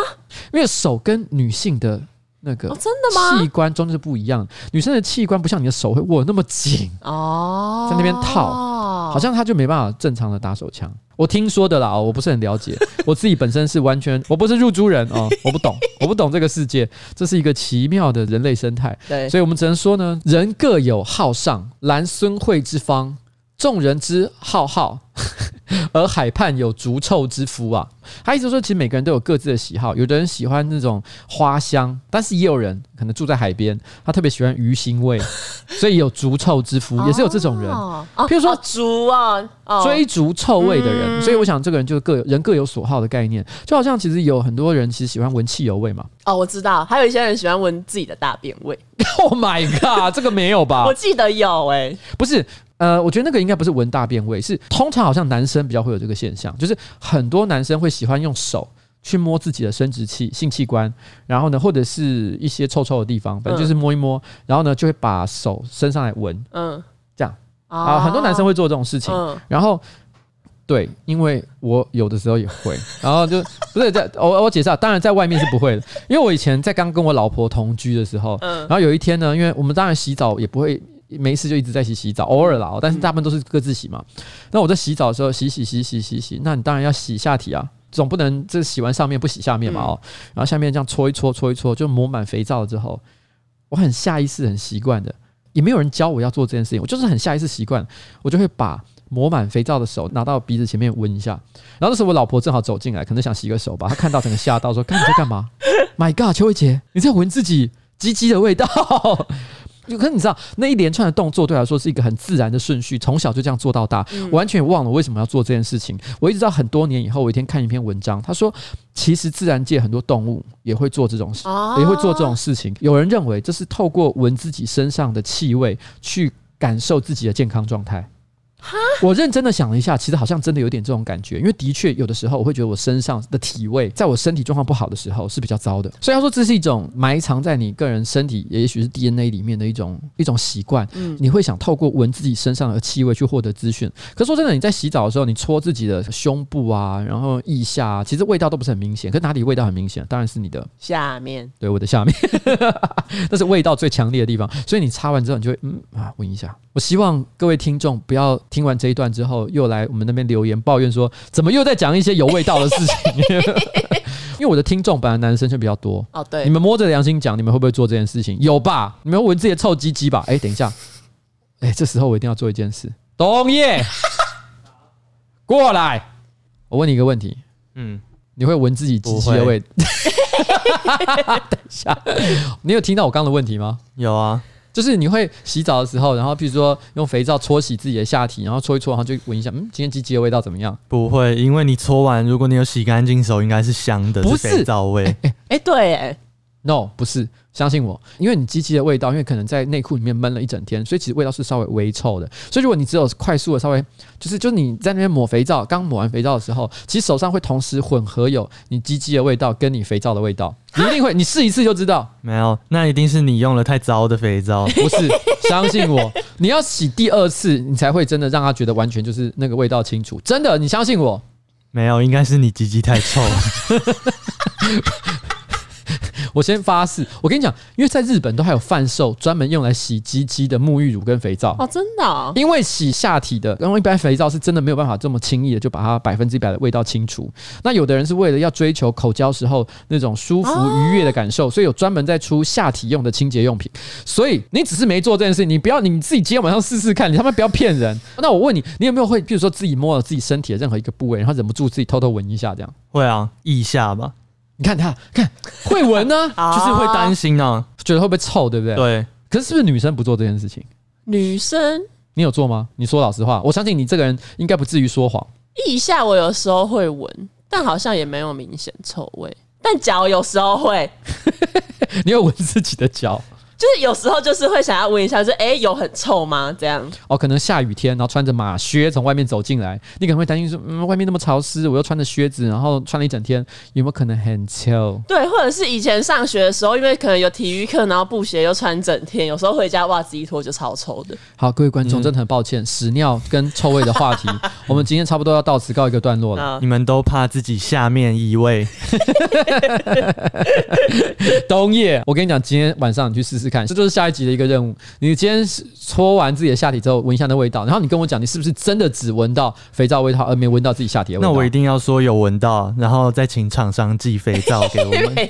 因为手跟女性的。那个真的吗？器官中是不一样，女生的器官不像你的手会握那么紧哦，在那边套，好像她就没办法正常的打手枪。我听说的啦，我不是很了解，<laughs> 我自己本身是完全，我不是入珠人哦，我不懂，<laughs> 我不懂这个世界，这是一个奇妙的人类生态。对，所以我们只能说呢，人各有好上，兰孙会之芳，众人之浩浩。<laughs> 而海畔有足臭之夫啊！他意思说，其实每个人都有各自的喜好，有的人喜欢那种花香，但是也有人可能住在海边，他特别喜欢鱼腥味，<laughs> 所以有足臭之夫，也是有这种人。譬如说足啊，追逐臭味的人，所以我想这个人就各有人各有所好的概念，就好像其实有很多人其实喜欢闻汽油味嘛。哦，我知道，还有一些人喜欢闻自己的大便味。<laughs> Oh my god，这个没有吧？我记得有哎、欸，不是。呃，我觉得那个应该不是闻大便味，是通常好像男生比较会有这个现象，就是很多男生会喜欢用手去摸自己的生殖器、性器官，然后呢，或者是一些臭臭的地方，反正就是摸一摸，然后呢，就会把手伸上来闻，嗯，这样啊，很多男生会做这种事情，然后对，因为我有的时候也会，<laughs> 然后就不是在我我解释啊，当然在外面是不会的，因为我以前在刚跟我老婆同居的时候，然后有一天呢，因为我们当然洗澡也不会。没事就一直在洗洗澡，偶尔啦，但是大部分都是各自洗嘛。那我在洗澡的时候洗洗洗洗洗洗，那你当然要洗下体啊，总不能这洗完上面不洗下面嘛哦。然后下面这样搓一搓搓一搓，就抹满肥皂了之后，我很下意识很习惯的，也没有人教我要做这件事情，我就是很下意识习惯，我就会把抹满肥皂的手拿到鼻子前面闻一下。然后那时候我老婆正好走进来，可能想洗个手吧，她看到整个吓到说：“看你在干嘛？”My God，邱慧杰，你在闻自己鸡鸡的味道。可是你知道那一连串的动作对我来说是一个很自然的顺序，从小就这样做到大，我完全忘了为什么要做这件事情。我一直到很多年以后，我一天看一篇文章，他说其实自然界很多动物也会做这种事，也会做这种事情。有人认为这是透过闻自己身上的气味去感受自己的健康状态。我认真的想了一下，其实好像真的有点这种感觉，因为的确有的时候我会觉得我身上的体味，在我身体状况不好的时候是比较糟的。所以他说这是一种埋藏在你个人身体，也许是 DNA 里面的一种一种习惯。嗯，你会想透过闻自己身上的气味去获得资讯。可是说真的，你在洗澡的时候，你搓自己的胸部啊，然后腋下啊，其实味道都不是很明显。可哪里味道很明显？当然是你的下面。对，我的下面，<laughs> 那是味道最强烈的地方。所以你擦完之后，你就会嗯啊闻一下。我希望各位听众不要听完这一段之后又来我们那边留言抱怨说，怎么又在讲一些有味道的事情？<laughs> 因为我的听众本来男生就比较多哦。对，你们摸着良心讲，你们会不会做这件事情？有吧？你们闻自己的臭鸡鸡吧？哎，等一下，哎，这时候我一定要做一件事。冬叶，过来，我问你一个问题。嗯，你会闻自己鸡鸡的味？<laughs> 等一下，你有听到我刚刚的问题吗？有啊。就是你会洗澡的时候，然后譬如说用肥皂搓洗自己的下体，然后搓一搓，然后就闻一下，嗯，今天鸡鸡的味道怎么样？不会，因为你搓完，如果你有洗干净手，应该是香的，不是肥皂味。<laughs> 哎、欸欸欸，对，哎，no，不是。相信我，因为你鸡鸡的味道，因为可能在内裤里面闷了一整天，所以其实味道是稍微微臭的。所以如果你只有快速的稍微，就是就是你在那边抹肥皂，刚抹完肥皂的时候，其实手上会同时混合有你鸡鸡的味道跟你肥皂的味道，你一定会，你试一次就知道。没有，那一定是你用了太糟的肥皂。不是，相信我，<laughs> 你要洗第二次，你才会真的让他觉得完全就是那个味道清楚。真的，你相信我。没有，应该是你鸡鸡太臭。<laughs> <laughs> <laughs> 我先发誓，我跟你讲，因为在日本都还有贩售专门用来洗鸡鸡的沐浴乳跟肥皂哦，真的、哦。因为洗下体的，然后一般肥皂是真的没有办法这么轻易的就把它百分之一百的味道清除。那有的人是为了要追求口交时候那种舒服愉悦的感受，哦、所以有专门在出下体用的清洁用品。所以你只是没做这件事，你不要你自己今天晚上试试看，你他妈不要骗人。那我问你，你有没有会，比如说自己摸了自己身体的任何一个部位，然后忍不住自己偷偷闻一下，这样？会啊，腋下吧。你看他，看会闻呢，<laughs> 就是会担心呢、啊，觉得会不会臭，对不对？对。可是是不是女生不做这件事情？女生，你有做吗？你说老实话，我相信你这个人应该不至于说谎。腋下我有时候会闻，但好像也没有明显臭味。但脚有时候会，<laughs> 你有闻自己的脚？就是有时候就是会想要问一下，就是哎、欸，有很臭吗？这样哦，可能下雨天，然后穿着马靴从外面走进来，你可能会担心说，嗯，外面那么潮湿，我又穿着靴子，然后穿了一整天，有没有可能很臭？对，或者是以前上学的时候，因为可能有体育课，然后布鞋又穿整天，有时候回家袜子一脱就超臭的。好，各位观众，真的很抱歉，屎尿跟臭味的话题，<laughs> 我们今天差不多要到此告一个段落了。你们都怕自己下面异味？<laughs> <laughs> 冬夜，我跟你讲，今天晚上你去试试看，这就是下一集的。一个任务，你今天搓完自己的下体之后，闻一下那味道，然后你跟我讲，你是不是真的只闻到肥皂味道，而没闻到自己下体的味道？那我一定要说有闻到，然后再请厂商寄肥皂 <laughs> 给我们。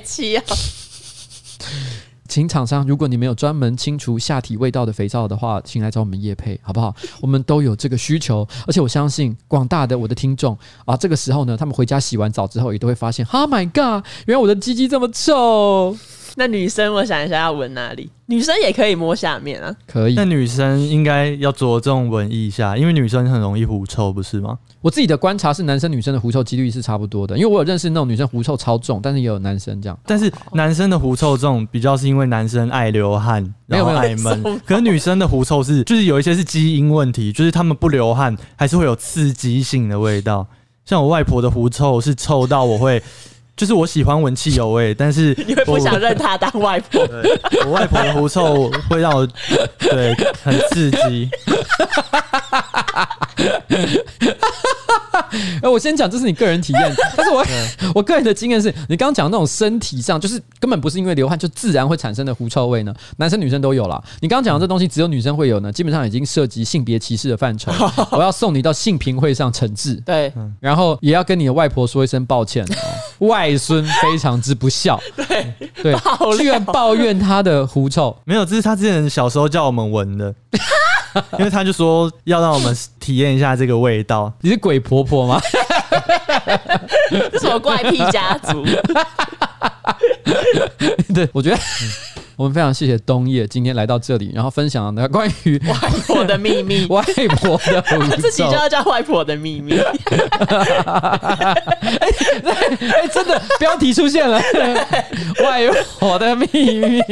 请厂商，如果你没有专门清除下体味道的肥皂的话，请来找我们叶配，好不好？我们都有这个需求，而且我相信广大的我的听众啊，这个时候呢，他们回家洗完澡之后，也都会发现，Oh my God，原来我的鸡鸡这么臭。<laughs> 那女生，我想一下要闻哪里？女生也可以摸下面啊，可以。那女生应该要着重闻一下，因为女生很容易狐臭，不是吗？我自己的观察是，男生女生的狐臭几率是差不多的，因为我有认识那种女生狐臭超重，但是也有男生这样。但是男生的狐臭重比较是因为男生爱流汗，然后爱闷。可是女生的狐臭是，就是有一些是基因问题，就是他们不流汗还是会有刺激性的味道。像我外婆的狐臭是臭到我会。就是我喜欢闻汽油味，<laughs> 但是你会不想认她当外婆？<laughs> 我外婆的狐臭会让我对很刺激。哎，<laughs> 我先讲，这是你个人体验，但是我我个人的经验是，你刚刚讲那种身体上，就是根本不是因为流汗就自然会产生的狐臭味呢，男生女生都有啦。你刚刚讲的这东西只有女生会有呢，基本上已经涉及性别歧视的范畴。我要送你到性平会上惩治，对，然后也要跟你的外婆说一声抱歉。外孙非常之不孝，对 <laughs> 对，居然抱怨他的狐臭，没有，这是他之前小时候叫我们闻的，<laughs> 因为他就说要让我们体验一下这个味道。你是鬼婆婆吗？<laughs> 这什么怪癖家族？对，我觉得。我们非常谢谢冬夜今天来到这里，然后分享的关于 <laughs> 外婆的秘密，外婆的自己就要叫外婆的秘密。<laughs> 哎、欸，真的标题出现了，外婆的秘密。<laughs>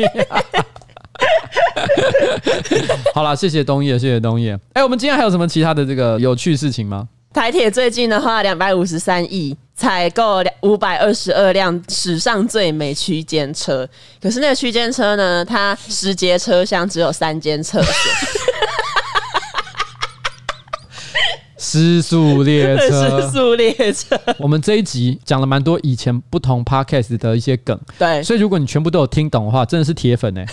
好了，谢谢冬夜，谢谢冬夜。哎、欸，我们今天还有什么其他的这个有趣事情吗？台铁最近的话，两百五十三亿采购两五百二十二辆史上最美区间车，可是那个区间车呢，它十节车厢只有三间厕所。失速列车，<laughs> 失速列车。我们这一集讲了蛮多以前不同 podcast 的一些梗，对，所以如果你全部都有听懂的话，真的是铁粉哎。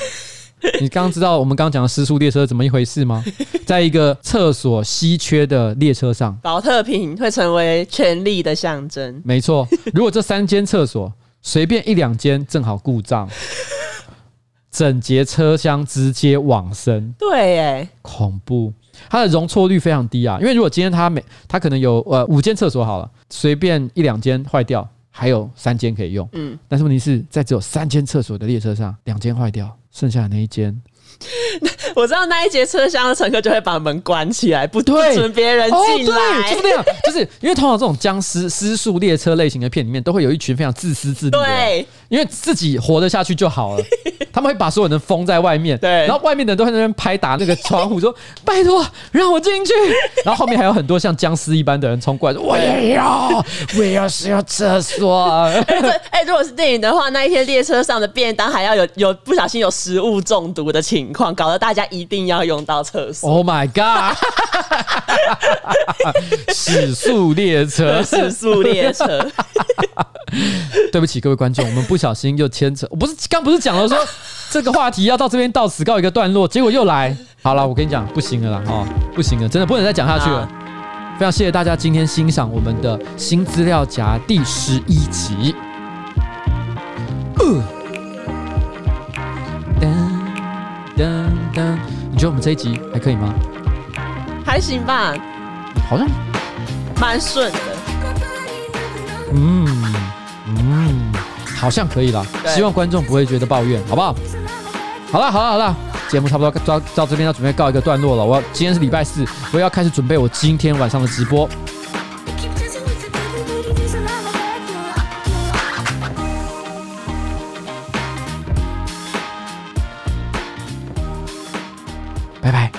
<laughs> 你刚刚知道我们刚刚讲的失速列车怎么一回事吗？<laughs> 在一个厕所稀缺的列车上，保特瓶会成为权力的象征。没错，如果这三间厕所随便一两间正好故障，<laughs> 整节车厢直接往生。对，哎，恐怖！它的容错率非常低啊，因为如果今天它每它可能有呃五间厕所好了，随便一两间坏掉，还有三间可以用。嗯，但是问题是在只有三间厕所的列车上，两间坏掉。剩下的那一间，<laughs> 我知道那一节车厢的乘客就会把门关起来，不 <laughs> 准别人进来。就是这样，就是因为通常这种僵尸失速列车类型的片里面，都会有一群非常自私自利的人，对，因为自己活得下去就好了。他们会把所有人封在外面，<laughs> 对，然后外面的人都在那边拍打那个窗户，说：<laughs> “拜托，让我进去。”然后后面还有很多像僵尸一般的人冲过来，说：“我也要，我也要使用厕所。”哎，哎，如果是电影的话，那一天列车上的便当还要有有不小心有食物中毒的情况，搞得大家一定要用到厕所。Oh my god！<laughs> 失速列车，失速列车。<laughs> 对不起各位观众，我们不小心又牵扯，我不是刚不是讲了说这个话题要到这边到此告一个段落，结果又来。好了，我跟你讲，不行了啦，哦，不行了，真的不能再讲下去了。非常谢谢大家今天欣赏我们的新资料夹第十一集。呃，你觉得我们这一集还可以吗？还行吧，好像蛮顺的。嗯。嗯，好像可以了。希望观众不会觉得抱怨，好不好？好了，好了，好了，节目差不多到到这边要准备告一个段落了。我要今天是礼拜四，我要开始准备我今天晚上的直播。拜拜。